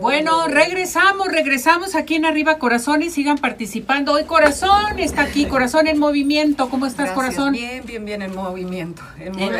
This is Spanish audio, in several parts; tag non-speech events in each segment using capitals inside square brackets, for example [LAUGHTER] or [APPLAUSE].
Bueno, regresamos, regresamos aquí en Arriba Corazón y sigan participando. Hoy Corazón está aquí, Corazón en movimiento. ¿Cómo estás, Gracias. Corazón? Bien, bien, bien en movimiento. En [LAUGHS] mucho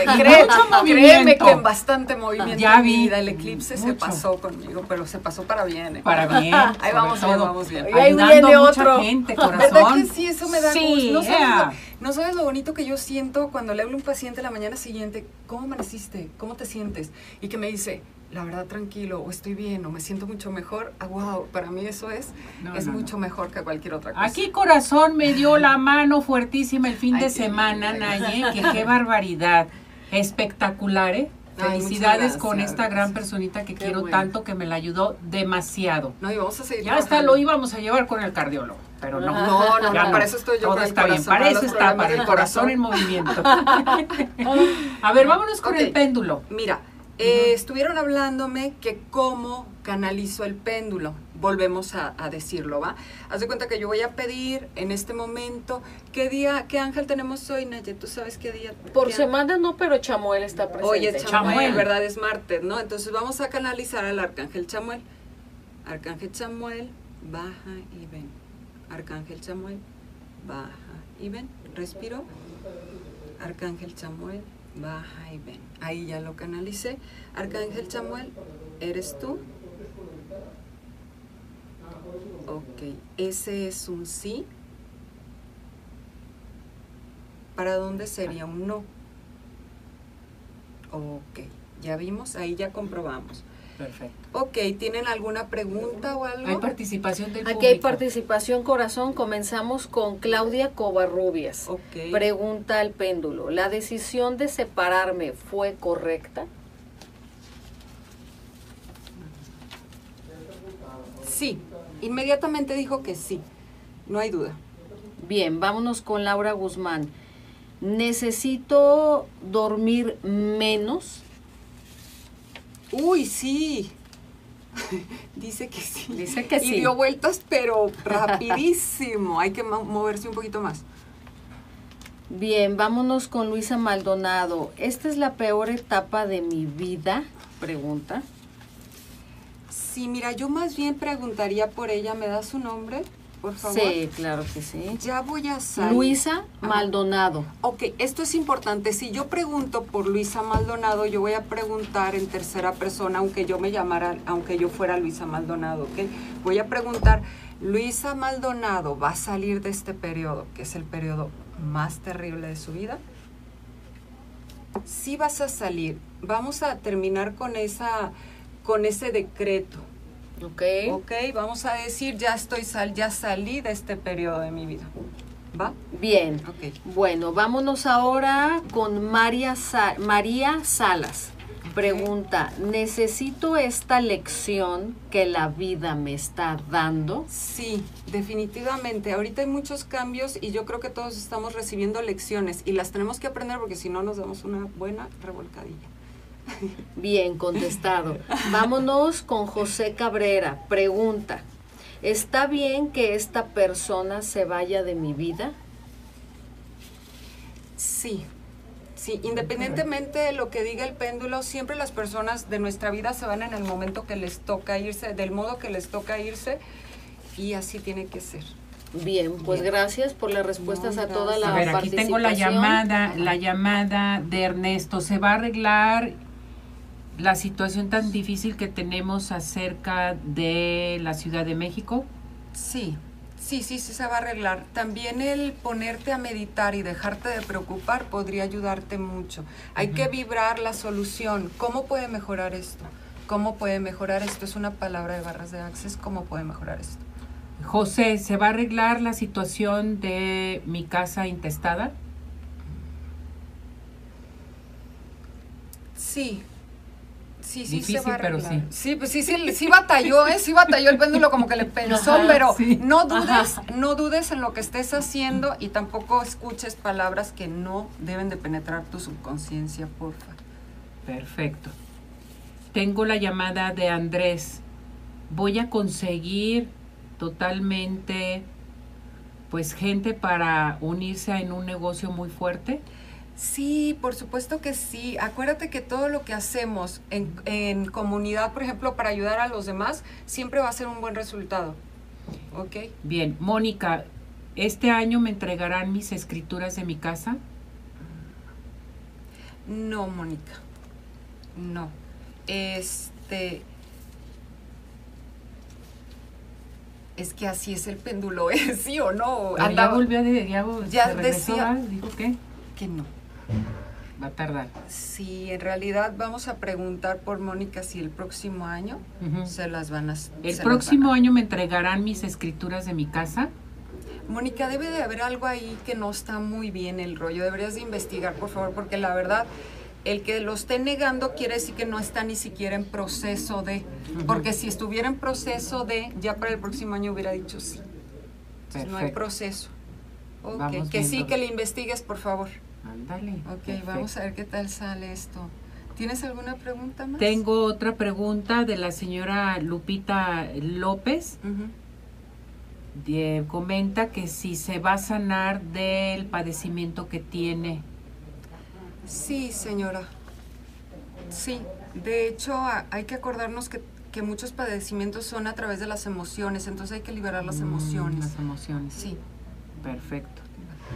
movimiento. que en bastante movimiento. Ya vi. vida. El eclipse se pasó conmigo, pero se pasó para bien. ¿eh? Para [LAUGHS] bien. Ahí vamos, todo. vamos bien. Y ahí Ayudando viene otro. gente, [LAUGHS] ¿Verdad Corazón. que sí? Eso me da Sí, gusto. No sabes, yeah. lo, no sabes lo bonito que yo siento cuando le hablo a un paciente la mañana siguiente. ¿Cómo amaneciste? ¿Cómo te sientes? Y que me dice, la verdad, tranquilo, o estoy bien, o me siento mucho mejor. Ah, wow, para mí eso es, No, es no, mucho mejor que cualquier otra cosa. Aquí Corazón me dio la mano fuertísima el fin Ay, de semana. Naye, que qué barbaridad. Espectacular, ¿eh? Felicidades con esta gran personita que Qué quiero bueno. tanto que me la ayudó demasiado. No, y vamos a seguir Ya hasta lo íbamos a llevar con el cardiólogo, pero no. No, no, Ya no, para eso estoy yo Todo está bien, corazón, para para eso está, para el corazón en movimiento. [LAUGHS] a ver, vámonos con el péndulo. Mira, eh, estuvieron hablándome que cómo canalizo el péndulo. Volvemos a, a decirlo, ¿va? Haz de cuenta que yo voy a pedir en este momento, ¿qué día, qué ángel tenemos hoy, Naye? ¿Tú sabes qué día? Por qué semana no, pero Chamuel está presente. Hoy es Chamuel. Chamuel, ¿verdad? Es martes, ¿no? Entonces vamos a canalizar al Arcángel Chamuel. Arcángel Chamuel, baja y ven. Arcángel Chamuel, baja y ven. Respiro. Arcángel Chamuel, baja y ven. Ahí ya lo canalicé. Arcángel Chamuel, ¿eres tú? Ok, ese es un sí. ¿Para dónde sería un no? Ok, ya vimos, ahí ya comprobamos. Perfecto. Ok, ¿tienen alguna pregunta o algo? Hay participación del Aquí hay participación, corazón. Comenzamos con Claudia Covarrubias. Ok. Pregunta al péndulo. ¿La decisión de separarme fue correcta? Sí, inmediatamente dijo que sí, no hay duda. Bien, vámonos con Laura Guzmán. ¿Necesito dormir menos? Uy, sí. [LAUGHS] Dice que sí. Dice que y sí. dio vueltas, pero rapidísimo. Hay que mo- moverse un poquito más. Bien, vámonos con Luisa Maldonado. ¿Esta es la peor etapa de mi vida? Pregunta. Sí, mira, yo más bien preguntaría por ella. ¿Me da su nombre, por favor? Sí, claro que sí. Ya voy a salir. Luisa. Maldonado. Ok, esto es importante. Si yo pregunto por Luisa Maldonado, yo voy a preguntar en tercera persona, aunque yo me llamara, aunque yo fuera Luisa Maldonado, ¿ok? Voy a preguntar, Luisa Maldonado va a salir de este periodo, que es el periodo más terrible de su vida. Sí vas a salir. Vamos a terminar con esa, con ese decreto. ¿Ok? Ok, vamos a decir, ya estoy sal, ya salí de este periodo de mi vida. ¿Va? Bien. Ok. Bueno, vámonos ahora con María, Sa- María Salas. Pregunta, ¿necesito esta lección que la vida me está dando? Sí, definitivamente. Ahorita hay muchos cambios y yo creo que todos estamos recibiendo lecciones y las tenemos que aprender porque si no nos damos una buena revolcadilla. Bien, contestado. Vámonos con José Cabrera. Pregunta, ¿está bien que esta persona se vaya de mi vida? Sí, sí, independientemente de lo que diga el péndulo, siempre las personas de nuestra vida se van en el momento que les toca irse, del modo que les toca irse y así tiene que ser. Bien, pues gracias por las respuestas No, a toda la A ver, aquí tengo la llamada, la llamada de Ernesto. ¿Se va a arreglar la situación tan difícil que tenemos acerca de la Ciudad de México? Sí, sí, sí, sí se va a arreglar. También el ponerte a meditar y dejarte de preocupar podría ayudarte mucho. Hay que vibrar la solución. ¿Cómo puede mejorar esto? ¿Cómo puede mejorar esto? Es una palabra de barras de access. ¿Cómo puede mejorar esto? José, ¿se va a arreglar la situación de mi casa intestada? Sí. Sí, sí, Difícil, se va a pero sí. Sí, pues sí, sí, sí batalló, ¿eh? Sí batalló el péndulo como que le [LAUGHS] pensó, Ajá, pero sí. no dudes, no dudes en lo que estés haciendo y tampoco escuches palabras que no deben de penetrar tu subconsciencia, porfa. Perfecto. Tengo la llamada de Andrés. Voy a conseguir totalmente, pues, gente para unirse en un negocio muy fuerte. Sí, por supuesto que sí. Acuérdate que todo lo que hacemos en, en comunidad, por ejemplo, para ayudar a los demás, siempre va a ser un buen resultado. ¿Ok? Bien, Mónica, ¿este año me entregarán mis escrituras de mi casa? No, Mónica. No. Este. Es que así es el péndulo, ¿es [LAUGHS] sí o no? Ya Andaba- volvió de ya, Ya regresó, decía- ¿va? dijo que que no. Va a tardar. Sí, en realidad vamos a preguntar por Mónica si el próximo año se las van a. El próximo a- año me entregarán mis escrituras de mi casa. Mónica, debe de haber algo ahí que no está muy bien el rollo. Deberías de investigar, por favor, porque la verdad, el que lo esté negando quiere decir que no está ni siquiera en proceso de. Porque si estuviera en proceso de, ya para el próximo año hubiera dicho sí. Entonces, no hay proceso. Ok, Vamos que sí, que le investigues, por favor. Ándale. Ok, perfecto. vamos a ver qué tal sale esto. ¿Tienes alguna pregunta más? Tengo otra pregunta de la señora Lupita López. Comenta que si se va a sanar del padecimiento que tiene. Sí, señora. Sí, de hecho a- hay que acordarnos que, que muchos padecimientos son a través de las emociones, entonces hay que liberar las Mm, emociones. Las emociones. Sí. Perfecto.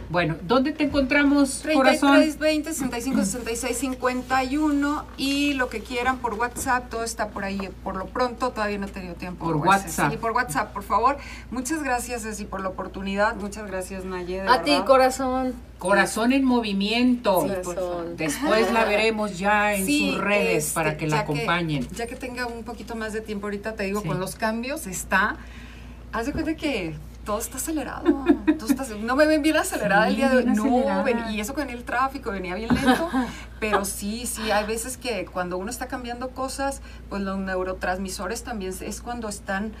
Bueno, ¿dónde te encontramos, 33, corazón? 20, 65, 66, 51 y lo que quieran por WhatsApp, todo está por ahí. Por lo pronto, todavía no he tenido tiempo. Por pues, WhatsApp. Sí, por WhatsApp, por favor. Muchas gracias, Ceci, por la oportunidad. Muchas gracias, Naye. A ti, corazón. Corazón en movimiento. Sí, Corazón. por favor. Después la veremos ya en Sí, sus redes este, para que la acompañen. ya que tenga un poquito más de tiempo ahorita, te digo, Sí. con los cambios está... Haz de cuenta que todo está acelerado. todo está- no me ven bien acelerada Sí, el día de hoy. No, ven- y eso venía el tráfico, venía bien lento. pero sí, sí, hay veces que cuando uno está cambiando cosas, pues los neurotransmisores también es cuando están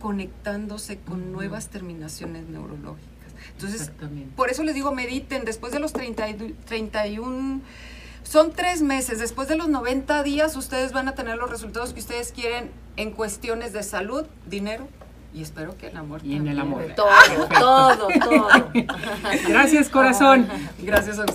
conectándose con nuevas terminaciones neurológicas. Entonces, por eso les digo, mediten después de los 30 y du- 31, son tres meses, después de los 90 días ustedes van a tener los resultados que ustedes quieren en cuestiones de salud, dinero y espero que el amor. Y en el amor. Todo, todo, todo. [LAUGHS] Gracias, corazón. [LAUGHS] Gracias a ustedes.